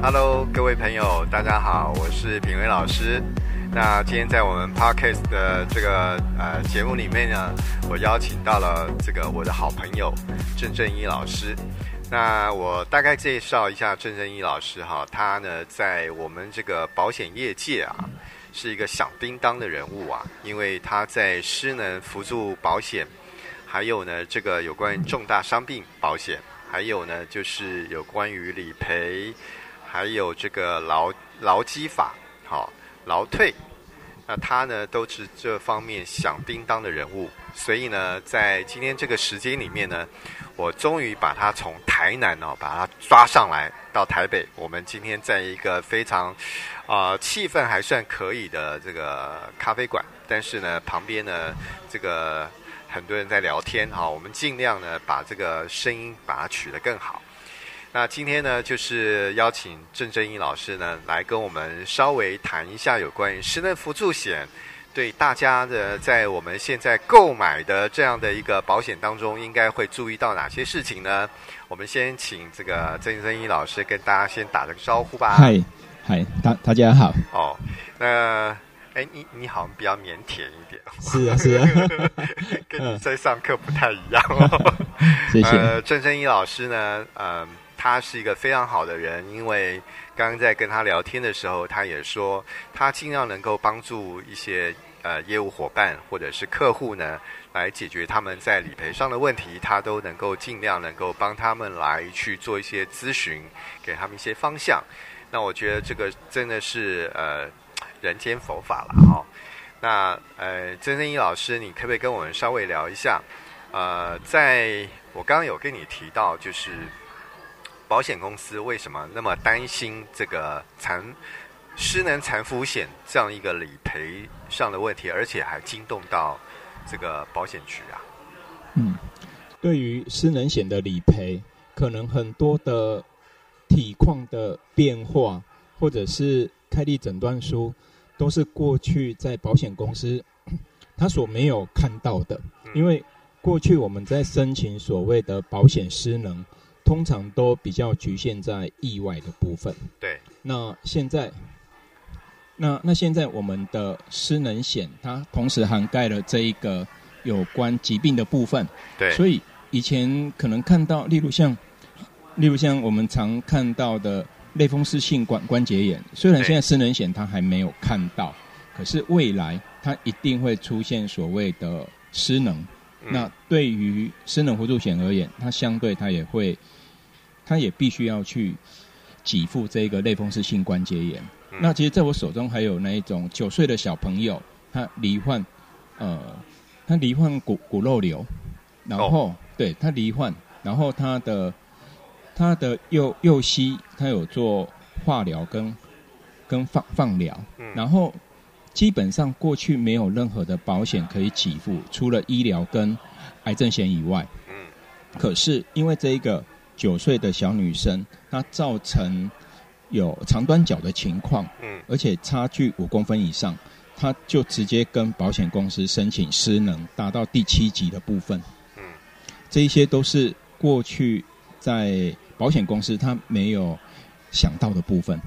Hello，各位朋友，大家好，我是品威老师。那今天在我们 Podcast 的这个呃节目里面呢，我邀请到了这个我的好朋友郑正一老师。那我大概介绍一下郑正一老师哈，他呢在我们这个保险业界啊，是一个响叮当的人物啊，因为他在失能辅助保险，还有呢这个有关于重大伤病保险，还有呢就是有关于理赔。还有这个劳劳基法，好劳退，那他呢都是这方面响叮当的人物，所以呢，在今天这个时间里面呢，我终于把他从台南哦，把他抓上来到台北。我们今天在一个非常啊、气氛还算可以的这个咖啡馆，但是呢，旁边呢这个很多人在聊天哈，我们尽量呢把这个声音把它取得更好。那今天呢，就是邀请郑正一老师呢来跟我们稍微谈一下有关于失能辅助险对大家的在我们现在购买的这样的一个保险当中，应该会注意到哪些事情呢？我们先请这个郑正一老师跟大家先打个招呼吧。嗨，嗨，大大家好。哦，那哎，你你好像比较腼腆一点。是啊，是啊，跟你在上课不太一样哦。谢谢。呃，郑正一老师呢，嗯、呃。他是一个非常好的人，因为刚刚在跟他聊天的时候，他也说他尽量能够帮助一些呃业务伙伴或者是客户呢，来解决他们在理赔上的问题，他都能够尽量能够帮他们来去做一些咨询，给他们一些方向。那我觉得这个真的是呃人间佛法了哈、哦。那呃，曾正一老师，你可不可以跟我们稍微聊一下？呃，在我刚刚有跟你提到，就是。保险公司为什么那么担心这个残失能残服险这样一个理赔上的问题，而且还惊动到这个保险局啊？嗯，对于失能险的理赔，可能很多的体况的变化，或者是开立诊断书，都是过去在保险公司 他所没有看到的，因为过去我们在申请所谓的保险失能。通常都比较局限在意外的部分。对。那现在，那那现在我们的失能险，它同时涵盖了这一个有关疾病的部分。对。所以以前可能看到，例如像，例如像我们常看到的类风湿性关关节炎，虽然现在失能险它还没有看到，可是未来它一定会出现所谓的失能。嗯。那对于失能辅助险而言，它相对它也会。他也必须要去给付这个类风湿性关节炎。嗯。那其实，在我手中还有那一种九岁的小朋友，他罹患，呃，他罹患骨骨肉瘤，然后、哦、对他罹患，然后他的他的右右膝他有做化疗跟跟放放疗，嗯，然后基本上过去没有任何的保险可以给付，除了医疗跟癌症险以外，嗯，可是因为这一个。九岁的小女生，她造成有长短脚的情况，嗯，而且差距五公分以上，她就直接跟保险公司申请失能，达到第七级的部分，嗯，这一些都是过去在保险公司他没有想到的部分。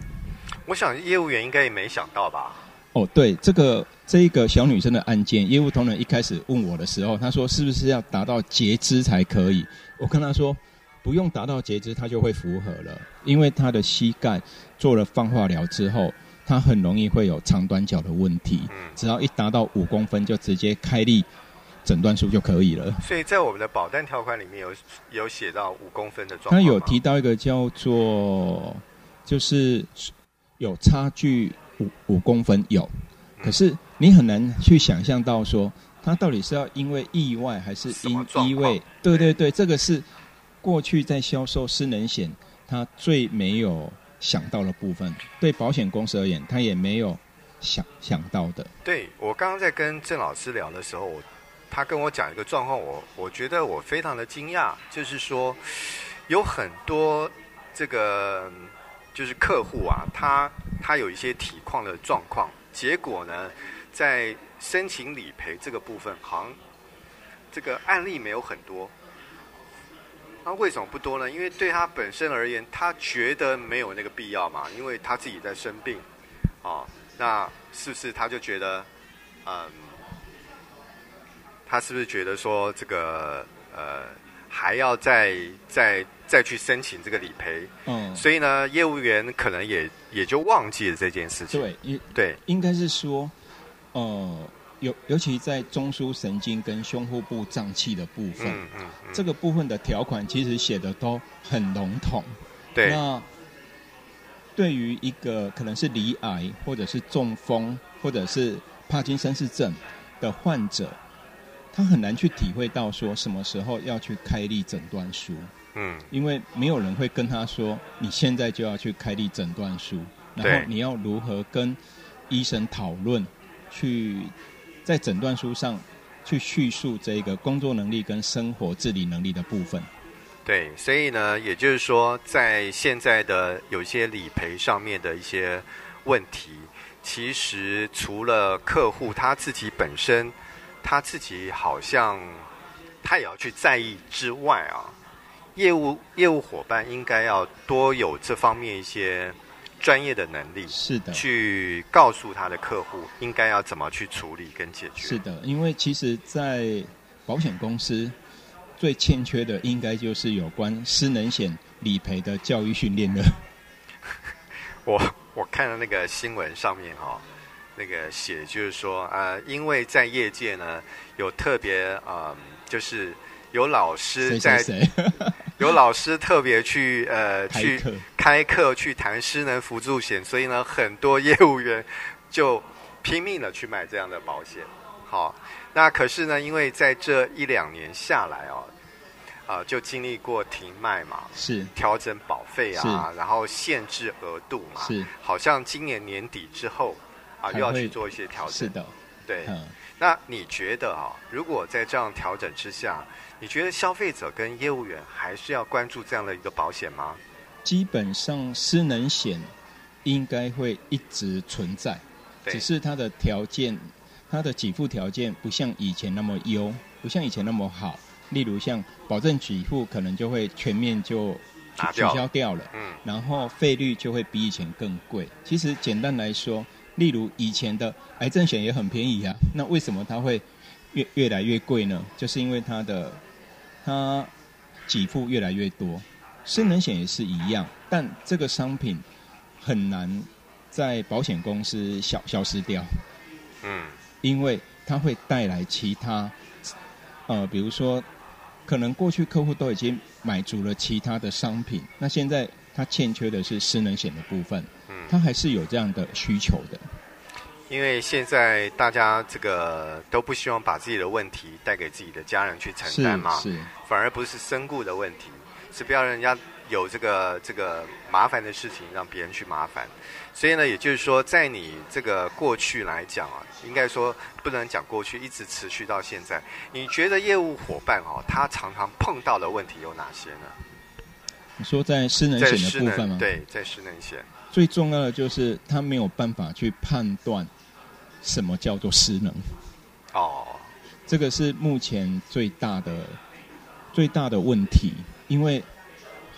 我想业务员应该也没想到吧？哦，对，这个这一个小女生的案件，业务同仁一开始问我的时候，他说是不是要达到截肢才可以？我跟他说。不用达到截肢，它就会符合了。因为他的膝盖做了放化疗之后，他很容易会有长短脚的问题。嗯，只要一达到五公分，就直接开立诊断书就可以了。所以在我们的保单条款里面有有写到五公分的状况。他有提到一个叫做，就是有差距五五公分有，可是你很难去想象到说，他到底是要因为意外还是因因为？对对对，这个是。过去在销售失能险，他最没有想到的部分，对保险公司而言，他也没有想想到的。对，我刚刚在跟郑老师聊的时候，他跟我讲一个状况，我我觉得我非常的惊讶，就是说有很多这个就是客户啊，他他有一些体况的状况，结果呢，在申请理赔这个部分，好像这个案例没有很多。那为什么不多呢？因为对他本身而言，他觉得没有那个必要嘛，因为他自己在生病，哦，那是不是他就觉得，嗯，他是不是觉得说这个呃还要再再再去申请这个理赔？嗯，所以呢，业务员可能也也就忘记了这件事情。对，对，应该是说，呃。尤尤其在中枢神经跟胸腹部脏器的部分，嗯嗯嗯、这个部分的条款其实写的都很笼统。对。那对于一个可能是离癌或者是中风或者是帕金森氏症的患者，他很难去体会到说什么时候要去开立诊断书。嗯。因为没有人会跟他说，你现在就要去开立诊断书，然后你要如何跟医生讨论去。在诊断书上去叙述这个工作能力跟生活自理能力的部分。对，所以呢，也就是说，在现在的有些理赔上面的一些问题，其实除了客户他自己本身，他自己好像他也要去在意之外啊，业务业务伙伴应该要多有这方面一些。专业的能力是的，去告诉他的客户应该要怎么去处理跟解决。是的，因为其实，在保险公司最欠缺的，应该就是有关失能险理赔的教育训练了。我我看到那个新闻上面哈、哦，那个写就是说，呃，因为在业界呢，有特别啊、呃，就是。有老师在，谁谁谁有老师特别去呃去开课去谈失能辅助险，所以呢，很多业务员就拼命的去买这样的保险。好，那可是呢，因为在这一两年下来哦，啊、呃，就经历过停卖嘛，是调整保费啊，然后限制额度嘛，是好像今年年底之后啊，又要去做一些调整。是的，对。嗯、那你觉得啊，如果在这样调整之下？你觉得消费者跟业务员还是要关注这样的一个保险吗？基本上失能险应该会一直存在，只是它的条件、它的给付条件不像以前那么优，不像以前那么好。例如像保证给付可能就会全面就取消掉了，嗯，然后费率就会比以前更贵。其实简单来说，例如以前的癌症险也很便宜啊，那为什么它会越越来越贵呢？就是因为它的它给付越来越多，失能险也是一样，但这个商品很难在保险公司消消失掉。嗯，因为它会带来其他，呃，比如说，可能过去客户都已经买足了其他的商品，那现在他欠缺的是失能险的部分，嗯，他还是有这样的需求的。因为现在大家这个都不希望把自己的问题带给自己的家人去承担嘛，是，是反而不是身故的问题，是不要让人家有这个这个麻烦的事情让别人去麻烦。所以呢，也就是说，在你这个过去来讲啊，应该说不能讲过去，一直持续到现在，你觉得业务伙伴哦，他常常碰到的问题有哪些呢？你说在失能险的部分吗？对，在失能险最重要的就是他没有办法去判断。什么叫做失能？哦，这个是目前最大的最大的问题，因为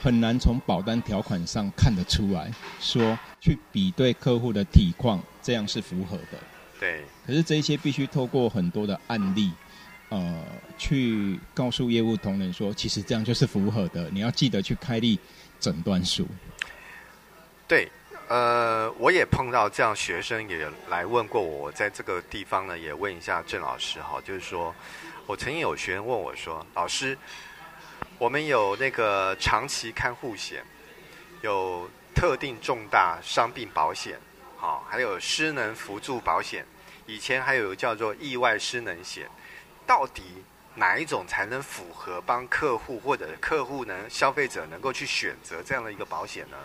很难从保单条款上看得出来，说去比对客户的体况，这样是符合的。对。可是这一些必须透过很多的案例，呃，去告诉业务同仁说，其实这样就是符合的。你要记得去开立诊断书。对。呃，我也碰到这样学生也来问过我，我在这个地方呢也问一下郑老师哈，就是说，我曾经有学生问我说，老师，我们有那个长期看护险，有特定重大伤病保险，好，还有失能辅助保险，以前还有叫做意外失能险，到底哪一种才能符合帮客户或者客户呢消费者能够去选择这样的一个保险呢？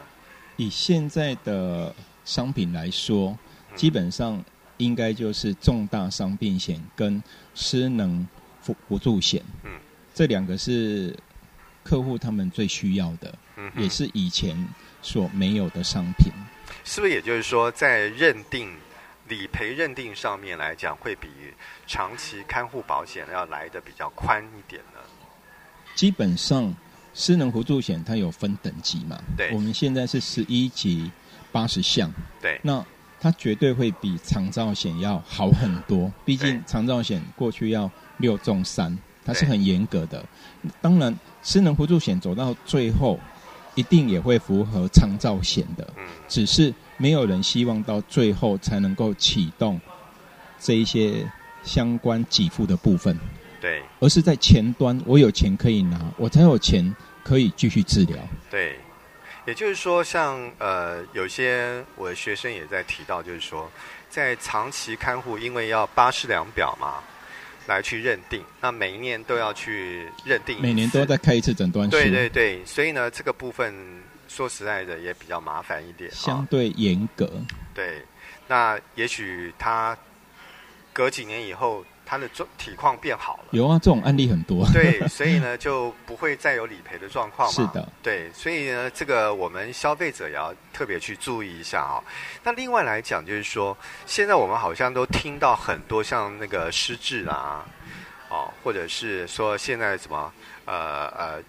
以现在的商品来说，基本上应该就是重大伤病险跟失能辅辅助险。嗯，这两个是客户他们最需要的，嗯，也是以前所没有的商品。是不是也就是说，在认定理赔认定上面来讲，会比长期看护保险要来的比较宽一点呢？基本上。失能扶助险它有分等级嘛？对，我们现在是十一级八十项。对，那它绝对会比长照险要好很多。毕竟长照险过去要六中三，它是很严格的。当然，失能扶助险走到最后，一定也会符合长照险的。嗯，只是没有人希望到最后才能够启动这一些相关给付的部分。对，而是在前端，我有钱可以拿，我才有钱可以继续治疗。对，也就是说像，像呃，有些我的学生也在提到，就是说，在长期看护，因为要巴氏量表嘛，来去认定，那每一年都要去认定，每年都要再开一次诊断书。对对对，所以呢，这个部分说实在的也比较麻烦一点，相对严格。哦。对，那也许他隔几年以后。他的状体况变好了，有啊，这种案例很多。对，所以呢，就不会再有理赔的状况嘛。是的，对，所以呢，这个我们消费者也要特别去注意一下啊、哦。那另外来讲，就是说，现在我们好像都听到很多像那个失智啊，哦，或者是说现在什么呃呃，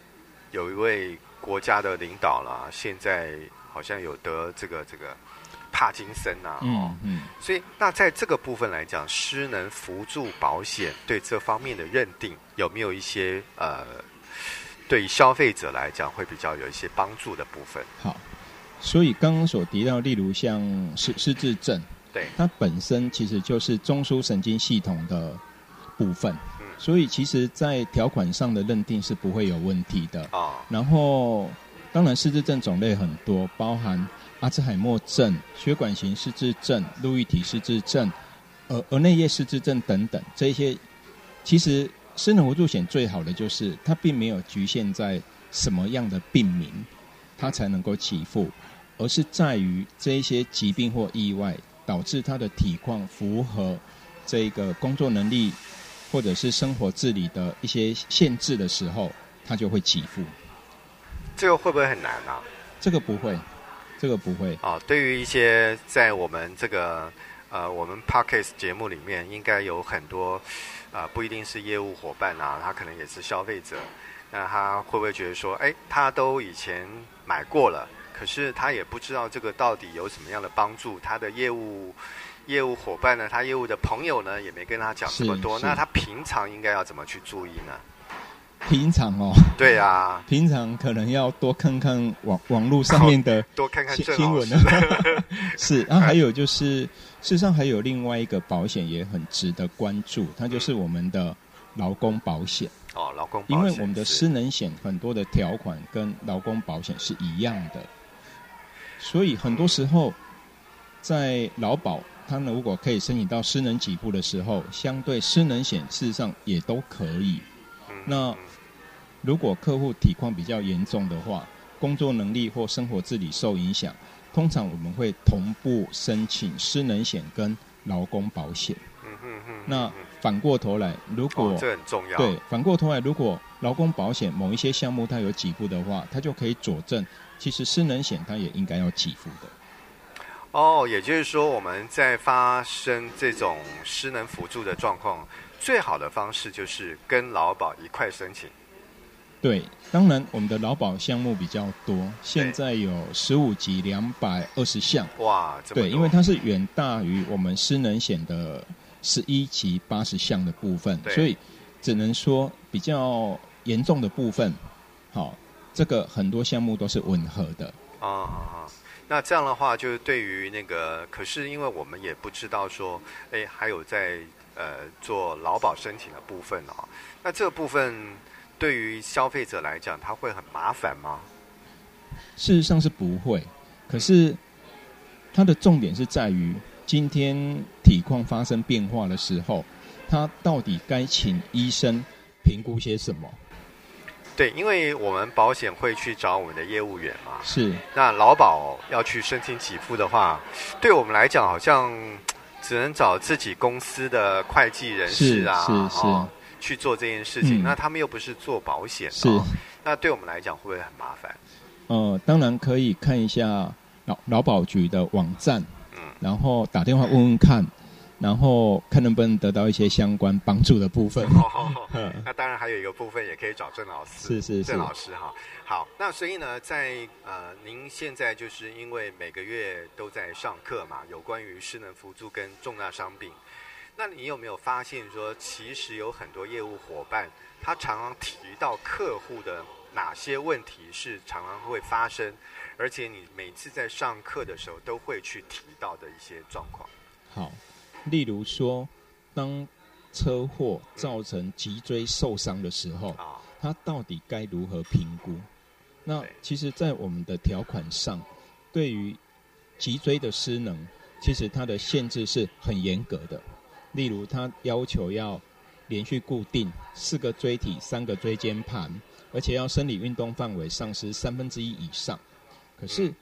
有一位国家的领导啦，现在好像有得这个这个。帕金森呐、啊，嗯嗯，所以那在这个部分来讲，失能辅助保险对这方面的认定有没有一些呃，对消费者来讲会比较有一些帮助的部分？好，所以刚刚所提到，例如像失失智症，对，它本身其实就是中枢神经系统的部分，嗯，所以其实在条款上的认定是不会有问题的啊、哦。然后，当然失智症种类很多，包含。阿兹海默症、血管型失智症、路易体失智症、呃，额内叶失智症等等，这些其实失能扶助险最好的就是它并没有局限在什么样的病名，它才能够起付，而是在于这一些疾病或意外导致他的体况符合这个工作能力或者是生活自理的一些限制的时候，它就会起付。这个会不会很难啊？这个不会。这个不会啊。对于一些在我们这个呃我们 Podcast 节目里面，应该有很多啊、呃，不一定是业务伙伴啊，他可能也是消费者。那他会不会觉得说，哎，他都以前买过了，可是他也不知道这个到底有什么样的帮助？他的业务业务伙伴呢？他业务的朋友呢，也没跟他讲这么多。那他平常应该要怎么去注意呢？平常哦，对啊，平常可能要多看看网网络上面的 多看看新闻呢。是，然后还有就是，事实上还有另外一个保险也很值得关注，它就是我们的劳工保险。哦，劳工保险，因为我们的失能险很多的条款跟劳工保险是一样的，所以很多时候在劳保，他们如果可以申请到失能给付的时候，相对失能险事实上也都可以。那如果客户体况比较严重的话，工作能力或生活自理受影响，通常我们会同步申请失能险跟劳工保险。嗯嗯嗯。那反过头来，如果、哦、这很重要。对，反过头来，如果劳工保险某一些项目它有给付的话，它就可以佐证，其实失能险它也应该要给付的。哦，也就是说，我们在发生这种失能辅助的状况，最好的方式就是跟劳保一块申请。对，当然我们的劳保项目比较多，现在有十五级两百二十项。哇。对，因为它是远大于我们失能险的十一级八十项的部分，所以只能说比较严重的部分，好，这个很多项目都是吻合的。啊，那这样的话，就是对于那个，可是因为我们也不知道说，哎，还有在呃做劳保申请的部分哦，那这个部分。对于消费者来讲，他会很麻烦吗？事实上是不会，可是它的重点是在于今天体况发生变化的时候，他到底该请医生评估些什么？对，因为我们保险会去找我们的业务员嘛。是。那劳保要去申请给付的话，对我们来讲好像只能找自己公司的会计人士啊。是是。是哦去做这件事情，嗯，那他们又不是做保险，哦，是，那对我们来讲会不会很麻烦？呃，当然可以看一下劳劳保局的网站，嗯，然后打电话问问看，然后看能不能得到一些相关帮助的部分。哦，那当然还有一个部分也可以找郑老师，是是是，郑老师哈。好，那所以呢，在呃，您现在就是因为每个月都在上课嘛，有关于失能扶助跟重大伤病，那你有没有发现说，其实有很多业务伙伴，他常常提到客户的哪些问题是常常会发生，而且你每次在上课的时候都会去提到的一些状况？好。例如说，当车祸造成脊椎受伤的时候，它到底该如何评估？那其实，在我们的条款上，对于脊椎的失能，其实它的限制是很严格的。例如，它要求要连续固定四个椎体、三个椎间盘，而且要生理运动范围丧失三分之一以上。可是，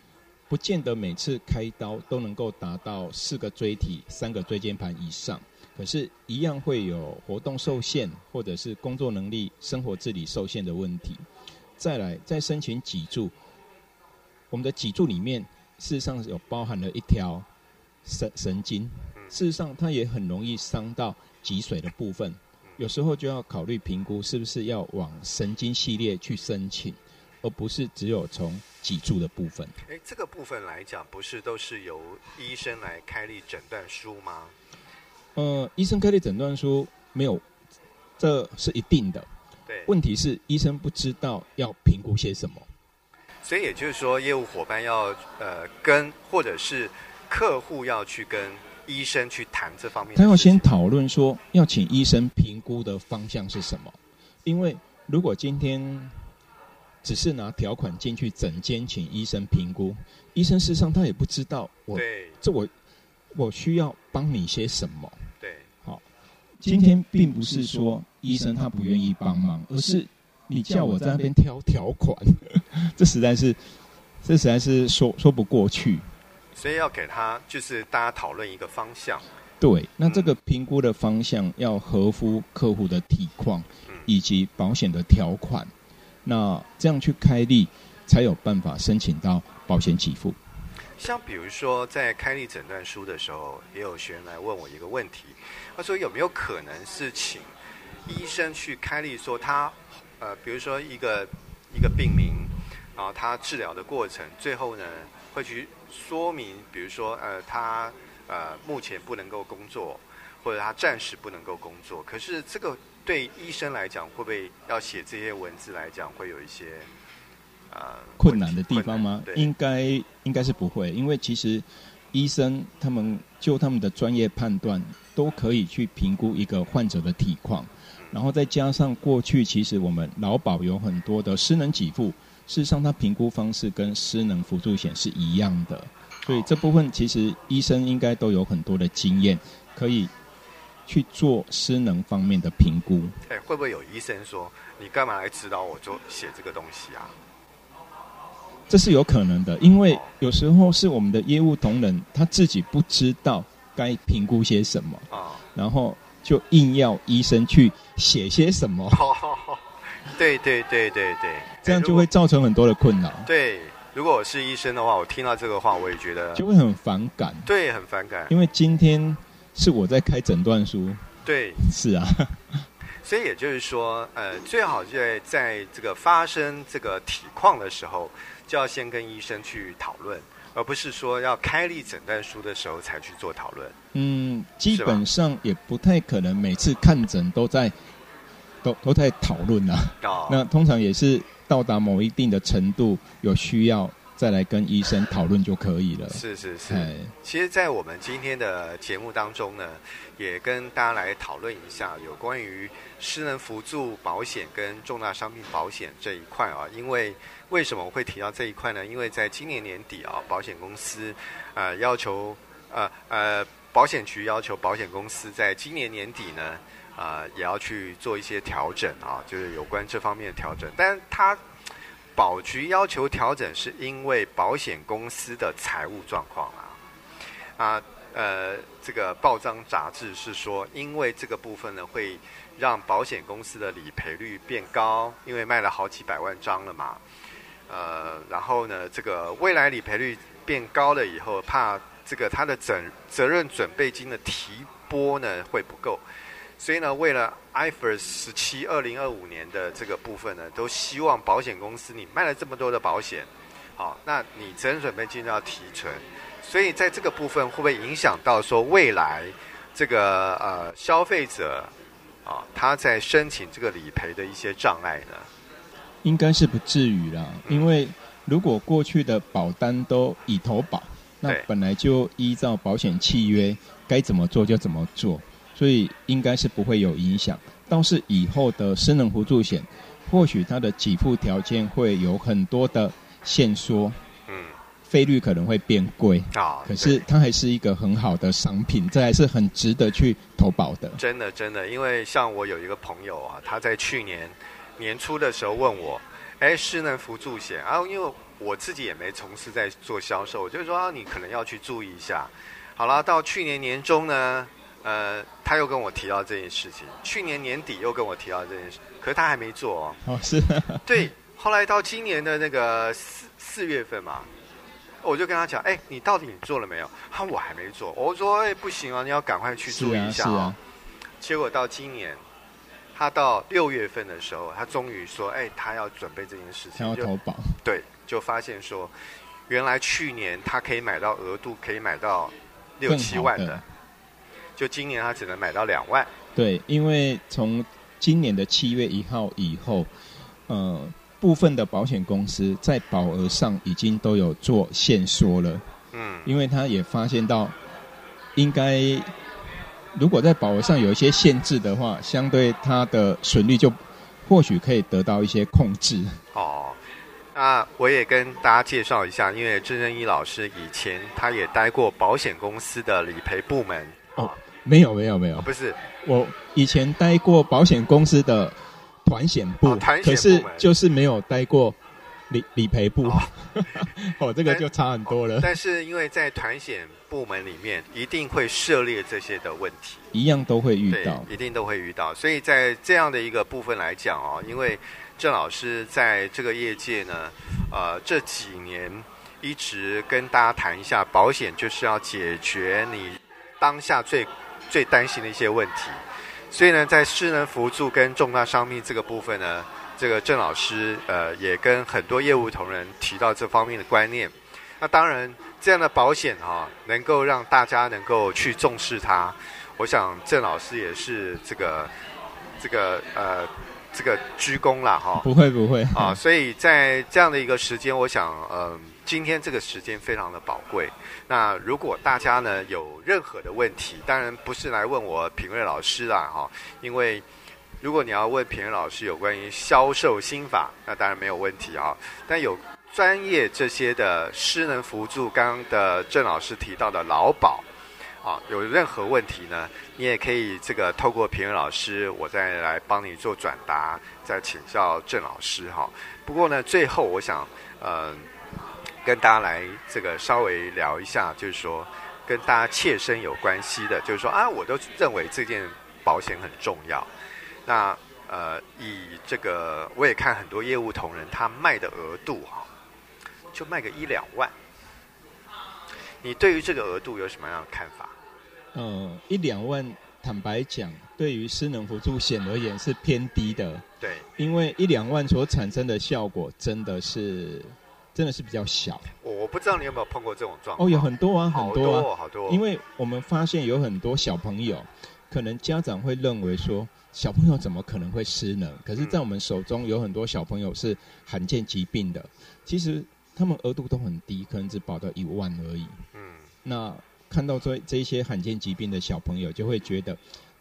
不见得每次开刀都能够达到四个椎体、三个椎间盘以上，可是，一样会有活动受限，或者是工作能力、生活自理受限的问题。再来，再申请脊柱，我们的脊柱里面事实上有包含了一条神神经，事实上它也很容易伤到脊髓的部分，有时候就要考虑评估是不是要往神经系列去申请。而不是只有从脊柱的部分。哎，这个部分来讲，不是都是由医生来开立诊断书吗？呃，医生开立诊断书没有，这是一定的。对。问题是医生不知道要评估些什么。所以也就是说，业务伙伴要呃跟或者是客户要去跟医生去谈这方面。他要先讨论说要请医生评估的方向是什么，因为如果今天。只是拿条款进去诊间请医生评估，医生事实上他也不知道我这我我需要帮你些什么。对，好，今天并不是说医生他不愿意帮忙，而是你叫我在那边挑条款，这实在是这实在是说说不过去。所以要给他就是大家讨论一个方向。对，那这个评估的方向要合乎客户的体况以及保险的条款。那这样去开立，才有办法申请到保险给付。像比如说，在开立诊断书的时候，也有学员来问我一个问题，他说有没有可能是请医生去开立，说他呃，比如说一个一个病名，然后他治疗的过程，最后呢会去说明，比如说呃，他呃目前不能够工作，或者他暂时不能够工作，可是这个。对医生来讲，会不会要写这些文字来讲，会有一些呃困难的地方吗？应该应该是不会，因为其实医生他们就他们的专业判断，都可以去评估一个患者的体况，然后再加上过去其实我们劳保有很多的失能给付，事实上它评估方式跟失能辅助险是一样的，所以这部分其实医生应该都有很多的经验可以。去做失能方面的评估。哎，会不会有医生说，你干嘛来指导我做写这个东西啊？这是有可能的，因为有时候是我们的业务同仁他自己不知道该评估些什么啊，然后就硬要医生去写些什么。对对对对对，这样就会造成很多的困扰。对，如果我是医生的话，我听到这个话，我也觉得就会很反感。对，很反感，因为今天。是我在开诊断书，对，是啊，所以也就是说，呃，最好在在这个发生这个体况的时候，就要先跟医生去讨论，而不是说要开立诊断书的时候才去做讨论。嗯，基本上也不太可能每次看诊都在都都在讨论啊。哦，那通常也是到达某一定的程度，有需要。再来跟医生讨论就可以了。是是是。其实，在我们今天的节目当中呢，也跟大家来讨论一下有关于失能辅助保险跟重大伤病保险这一块啊。因为为什么我会提到这一块呢？因为在今年年底啊，保险公司呃要求呃呃保险局要求保险公司在今年年底呢啊、呃、也要去做一些调整啊，就是有关这方面的调整，但它。保局要求调整，是因为保险公司的财务状况啊，啊，呃，这个报章杂志是说，因为这个部分呢，会让保险公司的理赔率变高，因为卖了好几百万张了嘛，呃，然后呢，这个未来理赔率变高了以后，怕这个他的责责任准备金的提拨呢会不够，所以呢，为了 IFRS 十七二零二五年的这个部分呢，都希望保险公司你卖了这么多的保险，好，那你责任准备金要提存，所以在这个部分会不会影响到说未来这个呃消费者啊他在申请这个理赔的一些障碍呢？应该是不至于啦，因为如果过去的保单都已投保，那本来就依照保险契约该怎么做就怎么做，所以应该是不会有影响。倒是以后的失能辅助险，或许它的给付条件会有很多的限缩，嗯，费率可能会变贵啊。可是它还是一个很好的商品，这还是很值得去投保的。真的，真的，因为像我有一个朋友啊，他在去年。年初的时候问我，哎，失能辅助险啊，因为我自己也没从事在做销售，我就说啊，你可能要去注意一下。好了，到去年年中呢，呃，他又跟我提到这件事情，去年年底又跟我提到这件事，可是他还没做哦。哦，是。对，后来到今年的那个四四月份嘛，我就跟他讲，哎，你到底你做了没有？他说我还没做。我说，哎，不行啊，你要赶快去注意一下啊。是啊，是啊。结果到今年。他到六月份的时候，他终于说：“哎，他要准备这件事情，他要投保。”对，就发现说，原来去年他可以买到额度可以买到六七万，的就今年他只能买到两万。对，因为从今年的七月一号以后，呃，部分的保险公司在保额上已经都有做限缩了。嗯，因为他也发现到应该。如果在保额上有一些限制的话，相对它的损率就或许可以得到一些控制。哦，那我也跟大家介绍一下，因为郑正一老师以前他也待过保险公司的理赔部门。哦，没有没有没有，不是，我以前待过保险公司的团险部，哦，团险部，可是就是没有待过。理理赔部哦，哦，这个就差很多了。但，但是因为在团险部门里面，一定会涉猎这些的问题，一样都会遇到，一定都会遇到。所以在这样的一个部分来讲哦，因为郑老师在这个业界呢，呃，这几年一直跟大家谈一下，保险就是要解决你当下最最担心的一些问题。所以呢，在失能辅助跟重大伤病这个部分呢。这个郑老师呃也跟很多业务同仁提到这方面的观念，那当然这样的保险哈、哦、能够让大家能够去重视它，我想郑老师也是这个这个呃这个鞠躬了哈。不会不会啊，所以在这样的一个时间，我想呃今天这个时间非常的宝贵。那如果大家呢有任何的问题，当然不是来问我品瑞老师啦哈，因为。如果你要问品任老师有关于销售心法，那当然没有问题啊。但有专业这些的失能辅助，刚刚的郑老师提到的劳保，啊，有任何问题呢，你也可以这个透过品任老师，我再来帮你做转达，再请教郑老师哈。不过呢，最后我想，呃，跟大家来这个稍微聊一下，就是说跟大家切身有关系的，就是说啊，我都认为这件保险很重要。那呃，以这个我也看很多业务同仁，他卖的额度哈，就卖个一两万。你对于这个额度有什么样的看法？嗯，一两万，坦白讲，对于失能辅助险而言是偏低的。对，因为一两万所产生的效果真的是真的是比较小。我我不知道你有没有碰过这种状况？哦，有很多啊，很多啊，好多，好多。因为我们发现有很多小朋友，可能家长会认为说。小朋友怎么可能会失能？可是，在我们手中有很多小朋友是罕见疾病的，其实他们额度都很低，可能只保到一万而已。嗯，那看到这这些罕见疾病的小朋友，就会觉得，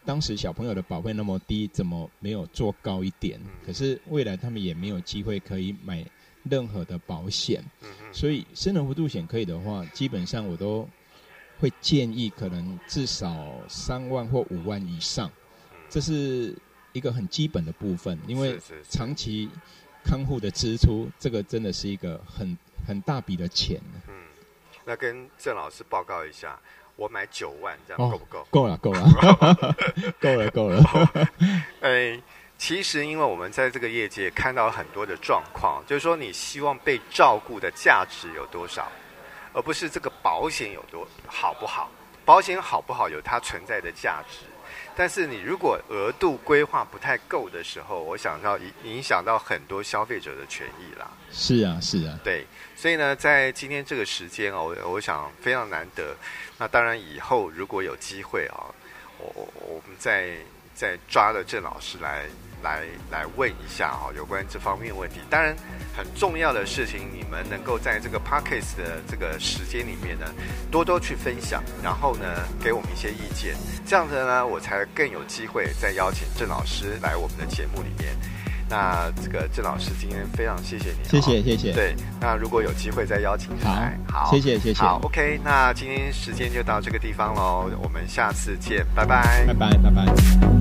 当时小朋友的保费那么低，怎么没有做高一点？可是未来他们也没有机会可以买任何的保险。所以生人弧度险可以的话，基本上我都会建议，可能至少三万或五万以上。这是一个很基本的部分，因为长期看护的支出，这个真的是一个很很大笔的钱。嗯，那跟郑老师报告一下，我买九万，这样够不够？哦、够了，够了，够了，够了。哎，其实因为我们在这个业界看到很多的状况，就是说你希望被照顾的价值有多少？而不是这个保险有多好不好。保险好不好有它存在的价值，但是你如果额度规划不太够的时候，我想到影影响到很多消费者的权益啦。是啊，是啊，对，所以呢，在今天这个时间哦，我我想非常难得。那当然以后如果有机会啊，我我我们再再抓了郑老师来。来来问一下哈，有关这方面问题。当然，很重要的事情，你们能够在这个 Podcast 的这个时间里面呢，多多去分享，然后呢，给我们一些意见。这样子呢，我才更有机会再邀请郑老师来我们的节目里面。那这个郑老师今天非常谢谢你，谢谢谢谢。对，那如果有机会再邀请你来，好，好谢谢谢谢。好，OK，那今天时间就到这个地方喽，我们下次见，拜拜，拜拜拜拜。